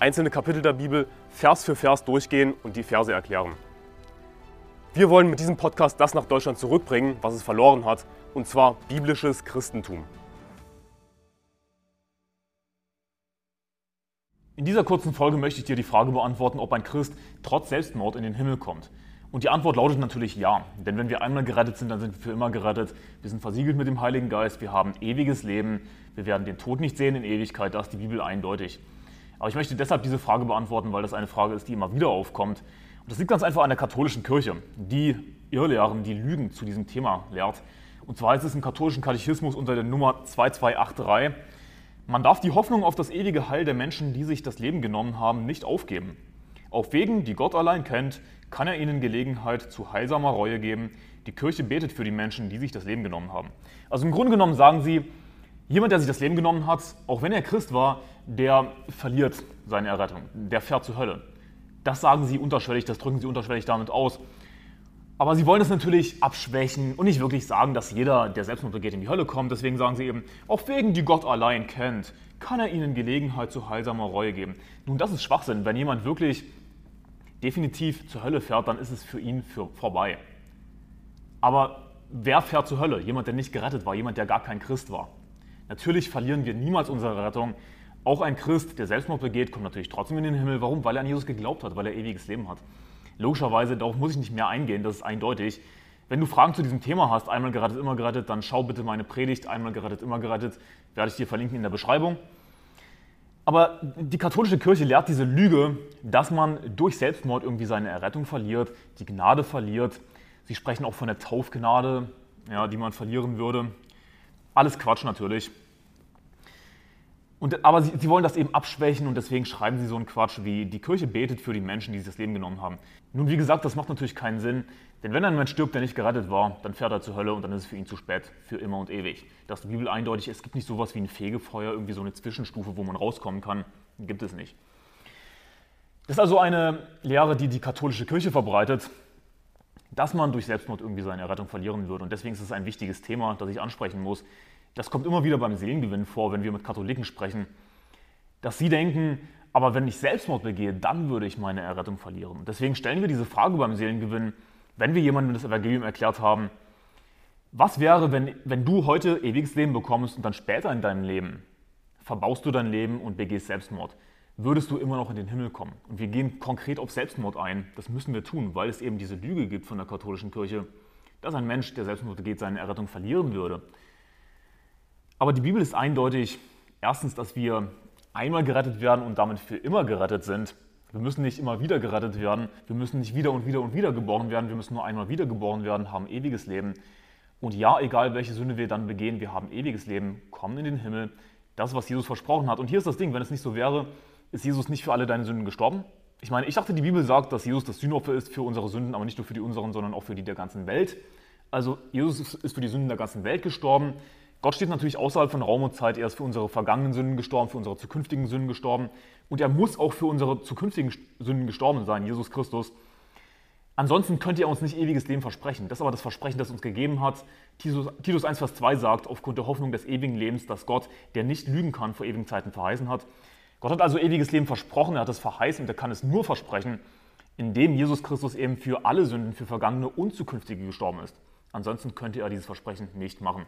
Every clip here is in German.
einzelne Kapitel der Bibel Vers für Vers durchgehen und die Verse erklären. Wir wollen mit diesem Podcast das nach Deutschland zurückbringen, was es verloren hat, und zwar biblisches Christentum. In dieser kurzen Folge möchte ich dir die Frage beantworten, ob ein Christ trotz Selbstmord in den Himmel kommt. Und die Antwort lautet natürlich ja. Denn wenn wir einmal gerettet sind, dann sind wir für immer gerettet. Wir sind versiegelt mit dem Heiligen Geist, wir haben ewiges Leben, wir werden den Tod nicht sehen in Ewigkeit, da ist die Bibel eindeutig. Aber ich möchte deshalb diese Frage beantworten, weil das eine Frage ist, die immer wieder aufkommt. Und das liegt ganz einfach an der katholischen Kirche, die Irrlehren, die Lügen zu diesem Thema lehrt. Und zwar heißt es im katholischen Katechismus unter der Nummer 2283, man darf die Hoffnung auf das ewige Heil der Menschen, die sich das Leben genommen haben, nicht aufgeben. Auf Wegen, die Gott allein kennt, kann er ihnen Gelegenheit zu heilsamer Reue geben. Die Kirche betet für die Menschen, die sich das Leben genommen haben. Also im Grunde genommen sagen sie, jemand, der sich das Leben genommen hat, auch wenn er Christ war, der verliert seine Errettung, der fährt zur Hölle. Das sagen sie unterschwellig, das drücken sie unterschwellig damit aus. Aber sie wollen es natürlich abschwächen und nicht wirklich sagen, dass jeder, der Selbstmord begeht, in die Hölle kommt. Deswegen sagen sie eben, auf Wegen, die Gott allein kennt, kann er ihnen Gelegenheit zu heilsamer Reue geben. Nun, das ist Schwachsinn. Wenn jemand wirklich definitiv zur Hölle fährt, dann ist es für ihn für vorbei. Aber wer fährt zur Hölle? Jemand, der nicht gerettet war, jemand, der gar kein Christ war. Natürlich verlieren wir niemals unsere Rettung, auch ein Christ, der Selbstmord begeht, kommt natürlich trotzdem in den Himmel. Warum? Weil er an Jesus geglaubt hat, weil er ewiges Leben hat. Logischerweise, darauf muss ich nicht mehr eingehen, das ist eindeutig. Wenn du Fragen zu diesem Thema hast, einmal gerettet, immer gerettet, dann schau bitte meine Predigt, einmal gerettet, immer gerettet, werde ich dir verlinken in der Beschreibung. Aber die katholische Kirche lehrt diese Lüge, dass man durch Selbstmord irgendwie seine Errettung verliert, die Gnade verliert. Sie sprechen auch von der Taufgnade, ja, die man verlieren würde. Alles Quatsch natürlich. Und, aber sie, sie, wollen das eben abschwächen und deswegen schreiben sie so einen Quatsch wie, die Kirche betet für die Menschen, die sich das Leben genommen haben. Nun, wie gesagt, das macht natürlich keinen Sinn, denn wenn ein Mensch stirbt, der nicht gerettet war, dann fährt er zur Hölle und dann ist es für ihn zu spät, für immer und ewig. Da ist die Bibel eindeutig, es gibt nicht sowas wie ein Fegefeuer, irgendwie so eine Zwischenstufe, wo man rauskommen kann. Gibt es nicht. Das ist also eine Lehre, die die katholische Kirche verbreitet, dass man durch Selbstmord irgendwie seine Errettung verlieren würde. Und deswegen ist es ein wichtiges Thema, das ich ansprechen muss. Das kommt immer wieder beim Seelengewinn vor, wenn wir mit Katholiken sprechen, dass sie denken, aber wenn ich Selbstmord begehe, dann würde ich meine Errettung verlieren. Deswegen stellen wir diese Frage beim Seelengewinn, wenn wir jemandem das Evangelium erklärt haben, was wäre, wenn, wenn du heute ewiges Leben bekommst und dann später in deinem Leben verbaust du dein Leben und begehst Selbstmord? Würdest du immer noch in den Himmel kommen? Und wir gehen konkret auf Selbstmord ein. Das müssen wir tun, weil es eben diese Lüge gibt von der katholischen Kirche, dass ein Mensch, der Selbstmord begeht, seine Errettung verlieren würde. Aber die Bibel ist eindeutig, erstens, dass wir einmal gerettet werden und damit für immer gerettet sind. Wir müssen nicht immer wieder gerettet werden, wir müssen nicht wieder und wieder und wieder geboren werden, wir müssen nur einmal wieder geboren werden, haben ewiges Leben. Und ja, egal welche Sünde wir dann begehen, wir haben ewiges Leben, kommen in den Himmel. Das, was Jesus versprochen hat. Und hier ist das Ding, wenn es nicht so wäre, ist Jesus nicht für alle deine Sünden gestorben? Ich meine, ich dachte, die Bibel sagt, dass Jesus das Sühnopfer ist für unsere Sünden, aber nicht nur für die unseren, sondern auch für die der ganzen Welt. Also Jesus ist für die Sünden der ganzen Welt gestorben. Gott steht natürlich außerhalb von Raum und Zeit. Er ist für unsere vergangenen Sünden gestorben, für unsere zukünftigen Sünden gestorben. Und er muss auch für unsere zukünftigen Sünden gestorben sein, Jesus Christus. Ansonsten könnte er uns nicht ewiges Leben versprechen. Das ist aber das Versprechen, das uns gegeben hat. Titus 1, Vers 2 sagt, aufgrund der Hoffnung des ewigen Lebens, dass Gott, der nicht lügen kann, vor ewigen Zeiten verheißen hat. Gott hat also ewiges Leben versprochen, er hat es verheißen und er kann es nur versprechen, indem Jesus Christus eben für alle Sünden, für vergangene und zukünftige gestorben ist. Ansonsten könnte er dieses Versprechen nicht machen.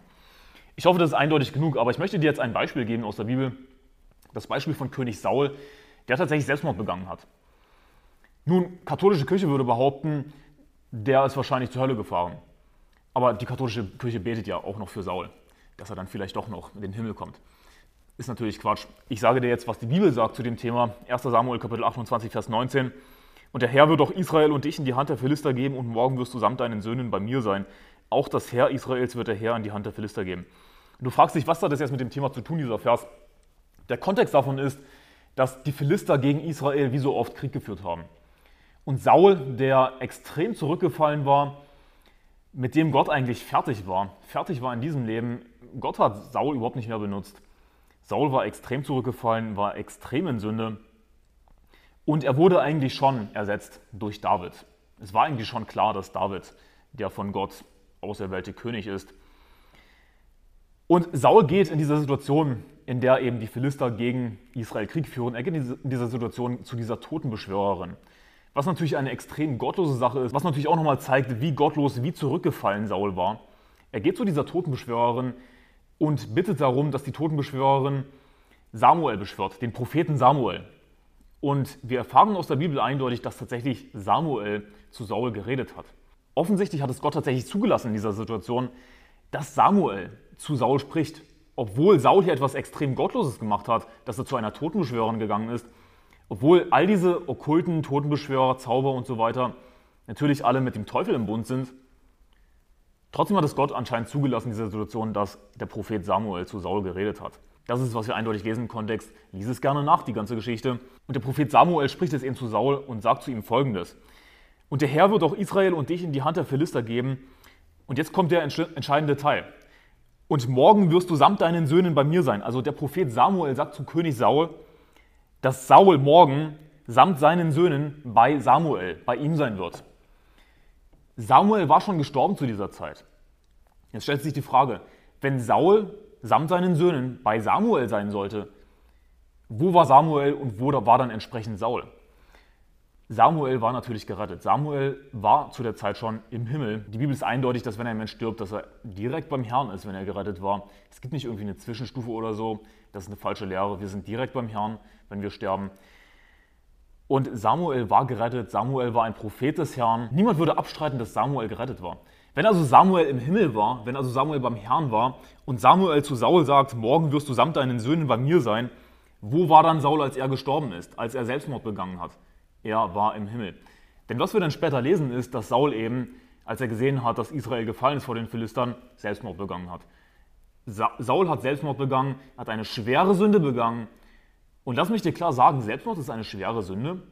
Ich hoffe, das ist eindeutig genug, aber ich möchte dir jetzt ein Beispiel geben aus der Bibel. Das Beispiel von König Saul, der tatsächlich Selbstmord begangen hat. Nun, katholische Kirche würde behaupten, der ist wahrscheinlich zur Hölle gefahren. Aber die katholische Kirche betet ja auch noch für Saul, dass er dann vielleicht doch noch in den Himmel kommt. Ist natürlich Quatsch. Ich sage dir jetzt, was die Bibel sagt zu dem Thema. 1 Samuel Kapitel 28, Vers 19. Und der Herr wird auch Israel und dich in die Hand der Philister geben und morgen wirst du samt deinen Söhnen bei mir sein. Auch das Heer Israels wird der Herr in die Hand der Philister geben. Und du fragst dich, was hat das jetzt mit dem Thema zu tun, dieser Vers? Der Kontext davon ist, dass die Philister gegen Israel wie so oft Krieg geführt haben. Und Saul, der extrem zurückgefallen war, mit dem Gott eigentlich fertig war, fertig war in diesem Leben, Gott hat Saul überhaupt nicht mehr benutzt. Saul war extrem zurückgefallen, war extrem in Sünde und er wurde eigentlich schon ersetzt durch David. Es war eigentlich schon klar, dass David der von Gott auserwählte König ist. Und Saul geht in dieser Situation, in der eben die Philister gegen Israel Krieg führen, er geht in dieser Situation zu dieser Totenbeschwörerin. Was natürlich eine extrem gottlose Sache ist, was natürlich auch nochmal zeigt, wie gottlos, wie zurückgefallen Saul war. Er geht zu dieser Totenbeschwörerin und bittet darum, dass die Totenbeschwörerin Samuel beschwört, den Propheten Samuel. Und wir erfahren aus der Bibel eindeutig, dass tatsächlich Samuel zu Saul geredet hat. Offensichtlich hat es Gott tatsächlich zugelassen in dieser Situation, dass Samuel zu Saul spricht. Obwohl Saul hier etwas extrem Gottloses gemacht hat, dass er zu einer Totenbeschwörerin gegangen ist, obwohl all diese okkulten Totenbeschwörer, Zauber und so weiter natürlich alle mit dem Teufel im Bund sind, trotzdem hat es Gott anscheinend zugelassen in dieser Situation, dass der Prophet Samuel zu Saul geredet hat. Das ist, was wir eindeutig lesen im Kontext. Lies es gerne nach, die ganze Geschichte. Und der Prophet Samuel spricht es eben zu Saul und sagt zu ihm folgendes. Und der Herr wird auch Israel und dich in die Hand der Philister geben. Und jetzt kommt der entscheidende Teil. Und morgen wirst du samt deinen Söhnen bei mir sein. Also der Prophet Samuel sagt zu König Saul, dass Saul morgen samt seinen Söhnen bei Samuel, bei ihm sein wird. Samuel war schon gestorben zu dieser Zeit. Jetzt stellt sich die Frage, wenn Saul samt seinen Söhnen bei Samuel sein sollte, wo war Samuel und wo war dann entsprechend Saul? Samuel war natürlich gerettet. Samuel war zu der Zeit schon im Himmel. Die Bibel ist eindeutig, dass wenn ein Mensch stirbt, dass er direkt beim Herrn ist, wenn er gerettet war. Es gibt nicht irgendwie eine Zwischenstufe oder so. Das ist eine falsche Lehre. Wir sind direkt beim Herrn, wenn wir sterben. Und Samuel war gerettet. Samuel war ein Prophet des Herrn. Niemand würde abstreiten, dass Samuel gerettet war. Wenn also Samuel im Himmel war, wenn also Samuel beim Herrn war und Samuel zu Saul sagt, morgen wirst du samt deinen Söhnen bei mir sein, wo war dann Saul, als er gestorben ist, als er Selbstmord begangen hat? er war im Himmel. Denn was wir dann später lesen, ist, dass Saul eben, als er gesehen hat, dass Israel gefallen ist vor den Philistern, Selbstmord begangen hat. Saul hat Selbstmord begangen, hat eine schwere Sünde begangen. Und lass mich dir klar sagen, Selbstmord ist eine schwere Sünde.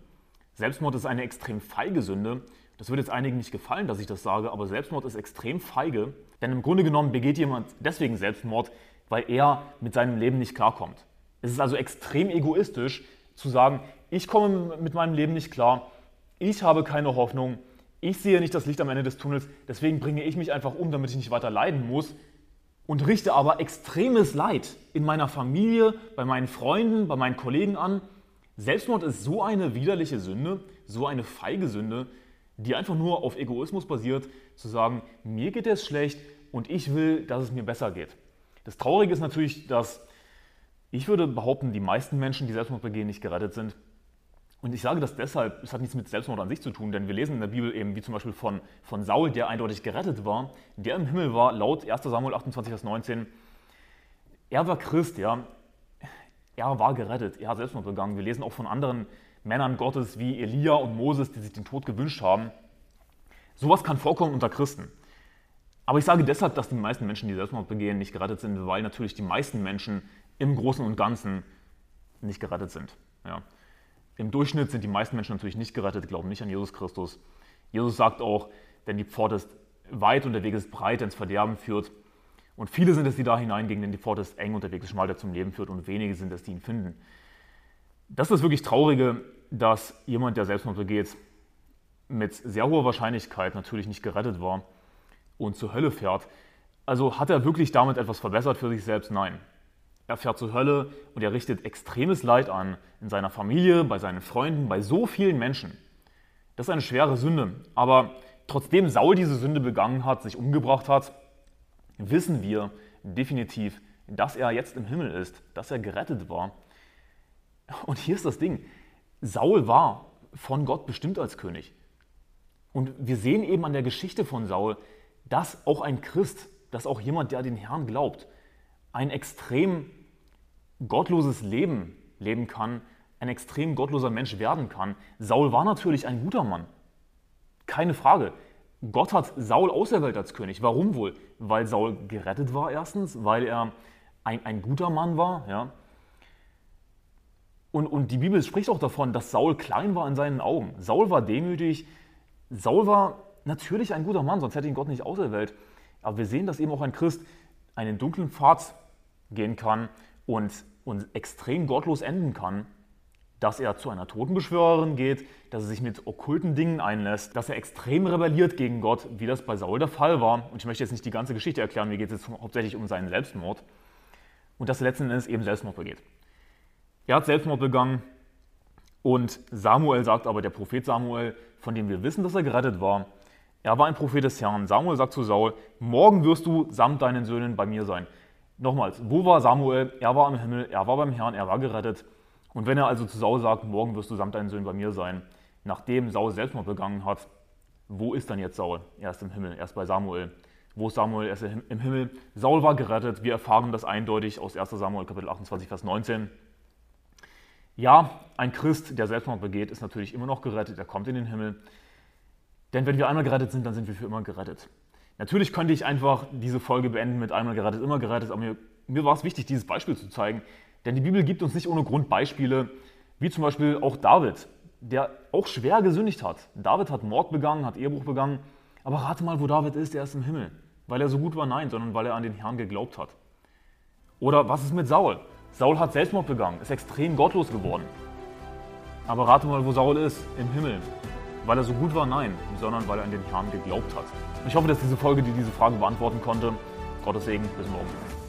Selbstmord ist eine extrem feige Sünde. Das wird jetzt einigen nicht gefallen, dass ich das sage, aber Selbstmord ist extrem feige. Denn im Grunde genommen begeht jemand deswegen Selbstmord, weil er mit seinem Leben nicht klarkommt. Es ist also extrem egoistisch zu sagen, ich komme mit meinem Leben nicht klar, ich habe keine Hoffnung, ich sehe nicht das Licht am Ende des Tunnels, deswegen bringe ich mich einfach um, damit ich nicht weiter leiden muss und richte aber extremes Leid in meiner Familie, bei meinen Freunden, bei meinen Kollegen an. Selbstmord ist so eine widerliche Sünde, so eine feige Sünde, die einfach nur auf Egoismus basiert, zu sagen, mir geht es schlecht und ich will, dass es mir besser geht. Das Traurige ist natürlich, dass ich würde behaupten, die meisten Menschen, die Selbstmord begehen, nicht gerettet sind. Und ich sage das deshalb, es hat nichts mit Selbstmord an sich zu tun, denn wir lesen in der Bibel eben, wie zum Beispiel von, von Saul, der eindeutig gerettet war, der im Himmel war, laut 1 Samuel 28, Vers 19. Er war Christ, ja. Er war gerettet, er hat Selbstmord begangen. Wir lesen auch von anderen Männern Gottes wie Elia und Moses, die sich den Tod gewünscht haben. Sowas kann vorkommen unter Christen. Aber ich sage deshalb, dass die meisten Menschen, die Selbstmord begehen, nicht gerettet sind, weil natürlich die meisten Menschen im Großen und Ganzen nicht gerettet sind. Ja. Im Durchschnitt sind die meisten Menschen natürlich nicht gerettet, glauben nicht an Jesus Christus. Jesus sagt auch, denn die Pforte ist weit und der Weg ist breit, der ins Verderben führt. Und viele sind es, die da hineingehen, denn die Pforte ist eng und der Weg ist schmal, der zum Leben führt. Und wenige sind es, die ihn finden. Das ist das wirklich Traurige, dass jemand, der Selbstmord begeht, mit sehr hoher Wahrscheinlichkeit natürlich nicht gerettet war und zur Hölle fährt. Also hat er wirklich damit etwas verbessert für sich selbst? Nein. Er fährt zur Hölle und er richtet extremes Leid an in seiner Familie, bei seinen Freunden, bei so vielen Menschen. Das ist eine schwere Sünde. Aber trotzdem Saul diese Sünde begangen hat, sich umgebracht hat, wissen wir definitiv, dass er jetzt im Himmel ist, dass er gerettet war. Und hier ist das Ding. Saul war von Gott bestimmt als König. Und wir sehen eben an der Geschichte von Saul, dass auch ein Christ, dass auch jemand, der den Herrn glaubt, ein extrem gottloses Leben leben kann, ein extrem gottloser Mensch werden kann. Saul war natürlich ein guter Mann. Keine Frage. Gott hat Saul auserwählt als König. Warum wohl? Weil Saul gerettet war erstens, weil er ein, ein guter Mann war. Ja? Und, und die Bibel spricht auch davon, dass Saul klein war in seinen Augen. Saul war demütig. Saul war natürlich ein guter Mann, sonst hätte ihn Gott nicht auserwählt. Aber wir sehen, dass eben auch ein Christ einen dunklen Pfad gehen kann und, und extrem gottlos enden kann, dass er zu einer Totenbeschwörerin geht, dass er sich mit okkulten Dingen einlässt, dass er extrem rebelliert gegen Gott, wie das bei Saul der Fall war. Und ich möchte jetzt nicht die ganze Geschichte erklären, mir geht es jetzt hauptsächlich um seinen Selbstmord. Und dass er letzten Endes eben Selbstmord begeht. Er hat Selbstmord begangen und Samuel sagt aber, der Prophet Samuel, von dem wir wissen, dass er gerettet war, er war ein Prophet des Herrn. Samuel sagt zu Saul, morgen wirst du samt deinen Söhnen bei mir sein. Nochmals, wo war Samuel? Er war im Himmel, er war beim Herrn, er war gerettet. Und wenn er also zu Saul sagt, morgen wirst du samt deinen Söhnen bei mir sein, nachdem Saul Selbstmord begangen hat, wo ist dann jetzt Saul? Er ist im Himmel, er ist bei Samuel. Wo ist Samuel? Er ist im Himmel. Saul war gerettet. Wir erfahren das eindeutig aus 1 Samuel Kapitel 28, Vers 19. Ja, ein Christ, der Selbstmord begeht, ist natürlich immer noch gerettet, er kommt in den Himmel. Denn wenn wir einmal gerettet sind, dann sind wir für immer gerettet. Natürlich könnte ich einfach diese Folge beenden mit einmal gerettet, immer gerettet, aber mir, mir war es wichtig, dieses Beispiel zu zeigen. Denn die Bibel gibt uns nicht ohne Grund Beispiele, wie zum Beispiel auch David, der auch schwer gesündigt hat. David hat Mord begangen, hat Ehebruch begangen, aber rate mal, wo David ist, er ist im Himmel. Weil er so gut war, nein, sondern weil er an den Herrn geglaubt hat. Oder was ist mit Saul? Saul hat Selbstmord begangen, ist extrem gottlos geworden. Aber rate mal, wo Saul ist, im Himmel. Weil er so gut war? Nein, sondern weil er an den Herrn geglaubt hat. Ich hoffe, dass diese Folge dir diese Frage beantworten konnte. Gottes Segen, bis morgen.